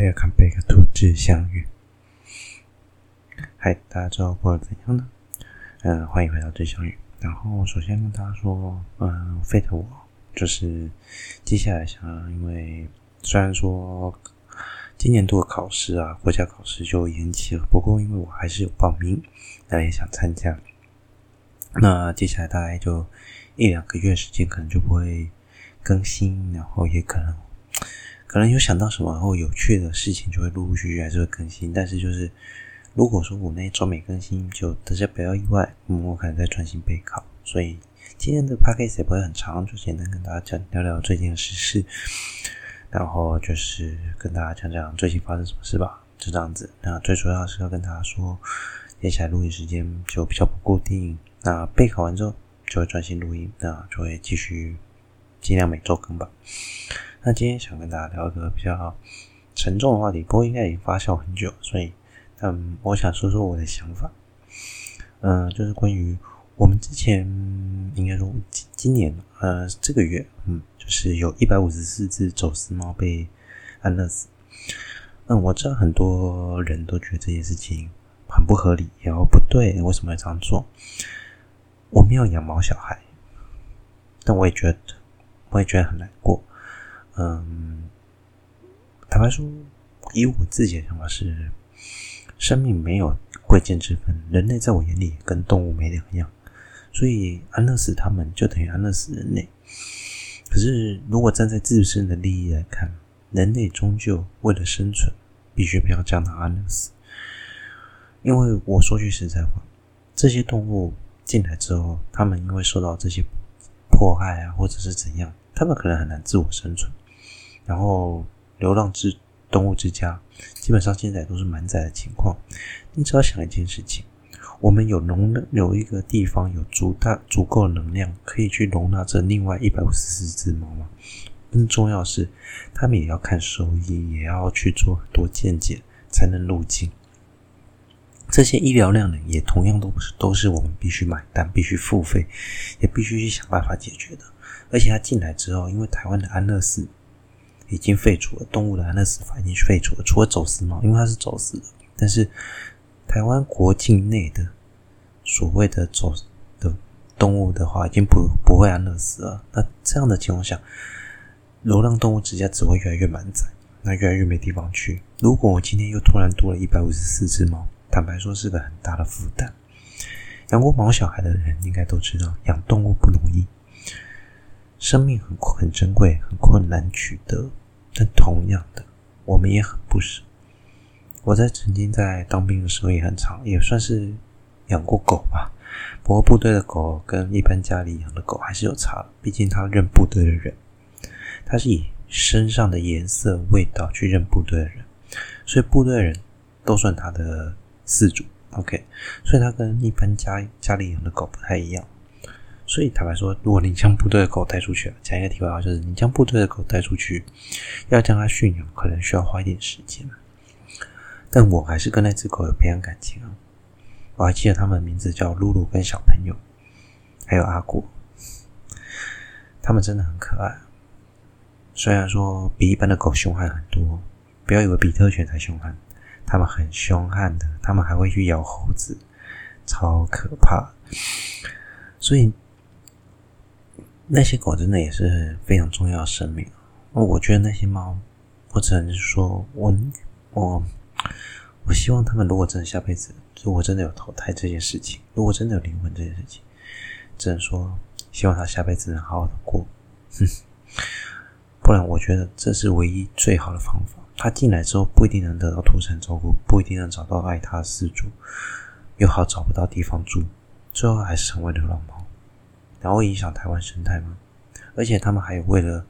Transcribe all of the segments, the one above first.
贝尔坎贝克兔子相遇。嗨，大家知道过得怎样呢？嗯、欢迎回到知相遇。然后首先跟大家说，嗯，Fate 我就是接下来想要，因为虽然说今年度的考试啊，国家考试就延期了，不过因为我还是有报名，那也想参加。那接下来大概就一两个月时间，可能就不会更新，然后也可能。可能有想到什么然后有趣的事情，就会陆陆续续还是会更新。但是就是如果说我那一周没更新，就大家不要意外，嗯，我可能在专心备考。所以今天的 podcast 也不会很长，就简单跟大家讲聊聊最近的时事，然后就是跟大家讲讲最近发生什么事吧，就这样子。那最主要是要跟大家说，接下来录音时间就比较不固定。那备考完之后就会专心录音，那就会继续尽量每周更吧。那今天想跟大家聊一个比较沉重的话题，不过应该已经发酵很久，所以嗯，我想说说我的想法。嗯，就是关于我们之前应该说今今年呃这个月，嗯，就是有一百五十四只走私猫被安乐死。嗯，我知道很多人都觉得这件事情很不合理，然后不对，为什么要这样做？我没有养毛小孩，但我也觉得，我也觉得很难过。嗯，坦白说，以我自己的想法是，生命没有贵贱之分，人类在我眼里跟动物没两样，所以安乐死他们就等于安乐死人类。可是，如果站在自身的利益来看，人类终究为了生存，必须不要将它安乐死。因为我说句实在话，这些动物进来之后，他们因为受到这些迫害啊，或者是怎样，他们可能很难自我生存。然后，流浪之动物之家基本上现在都是满载的情况。你只要想一件事情：我们有容有一个地方有足大足够能量，可以去容纳这另外一百五十四只猫吗？更重要是，他们也要看兽医，也要去做很多见解才能入境。这些医疗量呢，也同样都不是都是我们必须买单、必须付费，也必须去想办法解决的。而且他进来之后，因为台湾的安乐死。已经废除了动物的安乐死法，已经废除了，除了走私猫，因为它是走私的。但是台湾国境内的所谓的走的动物的话，已经不不会安乐死了。那这样的情况下，流浪动物之家只会越来越满载，那越来越没地方去。如果我今天又突然多了一百五十四只猫，坦白说是个很大的负担。养过毛小孩的人应该都知道，养动物不容易，生命很很珍贵，很困难取得。但同样的，我们也很不舍。我在曾经在当兵的时候也很长，也算是养过狗吧。不过部队的狗跟一般家里养的狗还是有差，毕竟它认部队的人，他是以身上的颜色、味道去认部队的人，所以部队的人都算他的饲主。OK，所以他跟一般家家里养的狗不太一样。所以坦白说，如果你将部队的狗带出去，讲一个题外话，就是你将部队的狗带出去，要将它驯养，可能需要花一点时间。但我还是跟那只狗有培养感情啊！我还记得他们的名字叫露露跟小朋友，还有阿果，他们真的很可爱。虽然说比一般的狗凶悍很多，不要以为比特犬才凶悍，他们很凶悍的，他们还会去咬猴子，超可怕。所以。那些狗真的也是非常重要的生命。我觉得那些猫，我只能说，我我我希望他们如果真的下辈子，如果真的有投胎这件事情，如果真的有灵魂这件事情，只能说希望他下辈子能好好的过。不然我觉得这是唯一最好的方法。他进来之后不一定能得到妥善照顾，不一定能找到爱他的饲主，又好找不到地方住，最后还是成为流浪猫。然后影响台湾生态吗？而且他们还有为了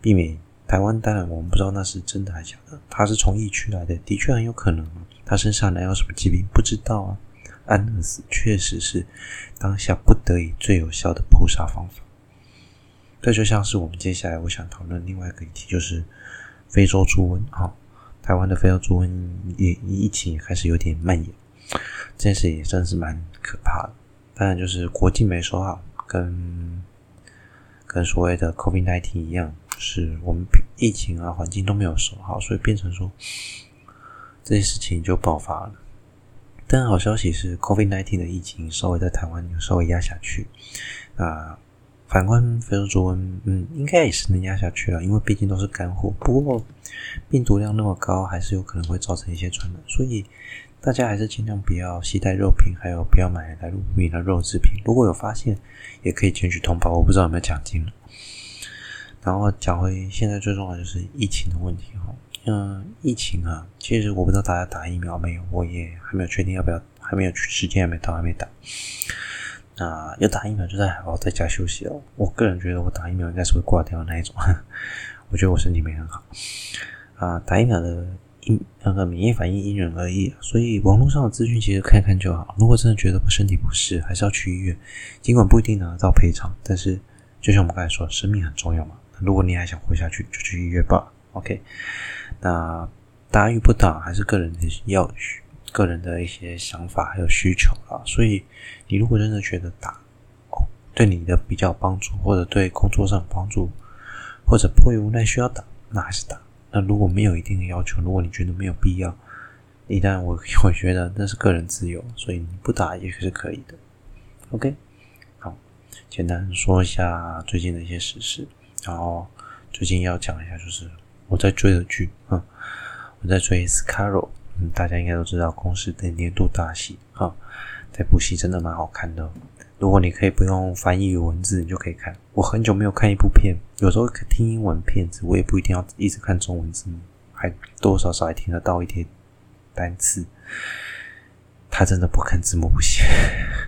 避免台湾，当然我们不知道那是真的还是假的。他是从疫区来的，的确很有可能。他身上能有什么疾病？不知道啊。安乐死确实是当下不得已最有效的扑杀方法。这就像是我们接下来我想讨论另外一个议题，就是非洲猪瘟啊。台湾的非洲猪瘟也疫情也开始有点蔓延，这件事也真是蛮可怕的。当然就是国际没说好。跟跟所谓的 COVID-19 一样，是我们疫情啊环境都没有守好，所以变成说这些事情就爆发了。但好消息是，COVID-19 的疫情稍微在台湾有稍微压下去。啊，反观非洲猪瘟，嗯，应该也是能压下去了，因为毕竟都是干货。不过病毒量那么高，还是有可能会造成一些传染，所以大家还是尽量不要携带肉品，还有不要买来路不明的肉制品。如果有发现，也可以前去通报。我不知道有没有奖金。然后讲回现在最重要的就是疫情的问题哈。嗯，疫情啊，其实我不知道大家打疫苗没有，我也还没有确定要不要，还没有时间还没到，还没打。那要打疫苗就在好好在家休息哦。我个人觉得我打疫苗应该是会挂掉的那一种，我觉得我身体没很好啊。打疫苗的那个免疫反应因人而异，所以网络上的资讯其实看看就好。如果真的觉得身体不适，还是要去医院，尽管不一定拿得到赔偿，但是就像我们刚才说，生命很重要嘛。如果你还想活下去，就去医院吧。OK。那打与不打还是个人的要个人的一些想法还有需求啊，所以你如果真的觉得打哦对你的比较有帮助，或者对工作上有帮助，或者迫于无奈需要打，那还是打。那如果没有一定的要求，如果你觉得没有必要，一旦我我觉得那是个人自由，所以你不打也是可以的。OK，好，简单说一下最近的一些实事，然后最近要讲一下就是。我在追的剧，嗯，我在追《Scarlet》，嗯，大家应该都知道，公司的年度大戏，哈，这部戏真的蛮好看的。如果你可以不用翻译文字，你就可以看。我很久没有看一部片，有时候听英文片子，我也不一定要一直看中文字幕，还多多少少还听得到一点单词。他真的不看字幕不行。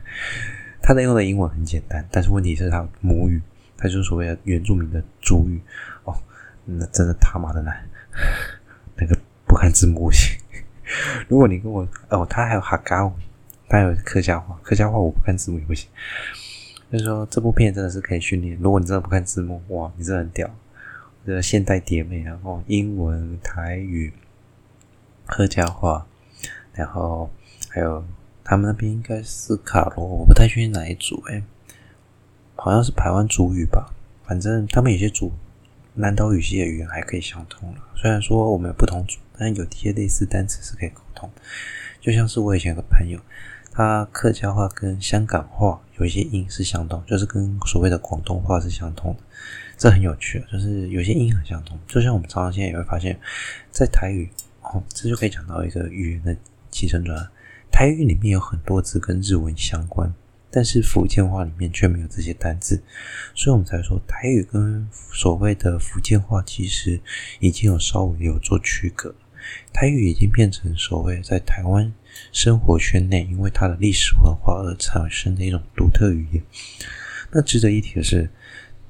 他在用的英文很简单，但是问题是他母语，他就是所谓的原住民的主语哦。那真的他妈的难，那个不看字幕不行。如果你跟我哦，他还有哈嘎舞，他还有客家话，客家话我不看字幕也不行。就是说这部片真的是可以训练。如果你真的不看字幕，哇，你真的很屌。这个现代叠美，然后英文、台语、客家话，然后还有他们那边应该是卡罗，我不太确定哪一组哎，好像是排湾族语吧。反正他们有些组。南岛语系的语言还可以相通了，虽然说我们有不同组，但有一些类似单词是可以沟通。就像是我以前有个朋友，他客家话跟香港话有一些音是相通，就是跟所谓的广东话是相通的，这很有趣，就是有些音很相通。就像我们常常现在也会发现，在台语哦，这就可以讲到一个语言的起承转合，台语里面有很多字跟日文相关。但是福建话里面却没有这些单字，所以我们才说台语跟所谓的福建话其实已经有稍微有做区隔。台语已经变成所谓在台湾生活圈内，因为它的历史文化而产生的一种独特语言。那值得一提的是，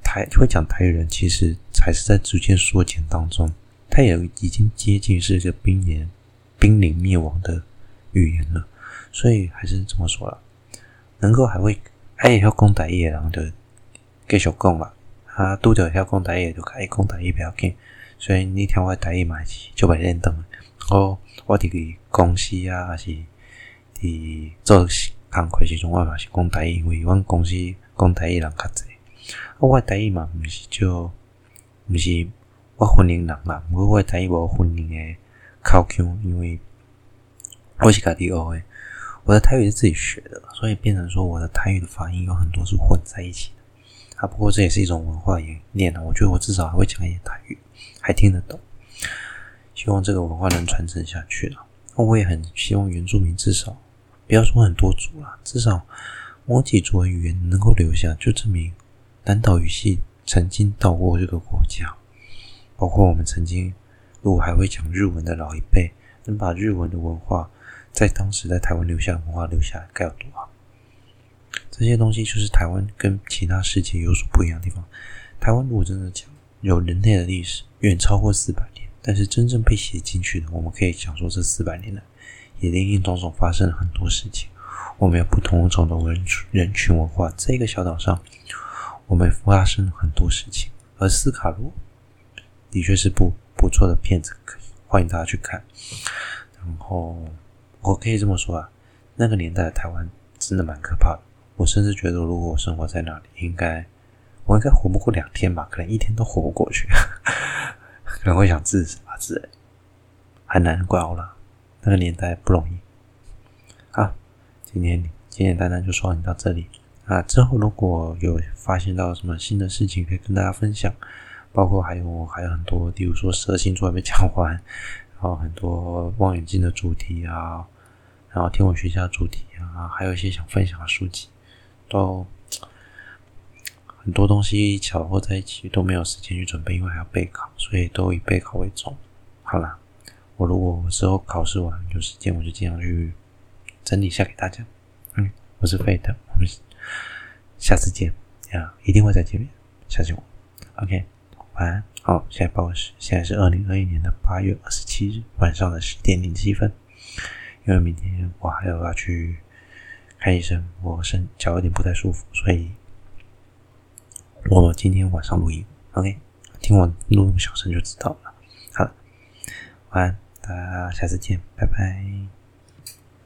台会讲台语人其实才是在逐渐缩减当中，它也已经接近是一个濒临濒临灭亡的语言了。所以还是这么说了。能够还会爱晓讲台语的人就继续讲吧。啊，拄着晓讲台语就爱讲台语不要紧。所以你听我台语嘛就袂认同。我我伫公司啊，还是伫做工课时阵，我嘛是讲台语，因为阮公司讲台语人较侪。啊，我台语嘛毋是就毋是我婚姻人嘛，毋过我台语无婚姻诶口腔，因为我是家己学诶。我的台语是自己学的，所以变成说我的台语的发音有很多是混在一起的。啊，不过这也是一种文化演练啊。我觉得我至少还会讲一点台语，还听得懂。希望这个文化能传承下去了。我也很希望原住民至少不要说很多族啦，至少某几族的语言能够留下，就证明南岛语系曾经到过这个国家。包括我们曾经如果还会讲日文的老一辈，能把日文的文化。在当时，在台湾留下的文化留下该有多好！这些东西就是台湾跟其他世界有所不一样的地方。台湾如果真的讲有人类的历史，远超过四百，但是真正被写进去的，我们可以讲说这四百年来也林林总总发生了很多事情。我们有不同种的人人群文化，在一个小岛上，我们发生了很多事情。而斯卡罗的确是部不错的片子，可以欢迎大家去看。然后。我可以这么说啊，那个年代的台湾真的蛮可怕的。我甚至觉得，如果我生活在那里，应该我应该活不过两天吧，可能一天都活不过去，可能会想自杀之类，很难怪我了。那个年代不容易。好，今天简简单单就说你到这里啊。之后如果有发现到什么新的事情，可以跟大家分享，包括还有还有很多，比如说十二星座还没讲完，然后很多望远镜的主题啊，然后天文学家主题啊，还有一些想分享的书籍，都。很多东西巧合在一起，都没有时间去准备，因为还要备考，所以都以备考为重。好啦，我如果之后考试完有时间，我就尽量去整理一下给大家。嗯，我是费特，我们下次见呀，一定会再见面，相信我。OK，晚安。好，现在报时，现在是二零二一年的八月二十七日晚上的十点零七分。因为明天我还要要去看医生，我身脚有点不太舒服，所以。我今天晚上录音，OK，听我录那么小声就知道了。好了，晚安，大家下次见，拜拜。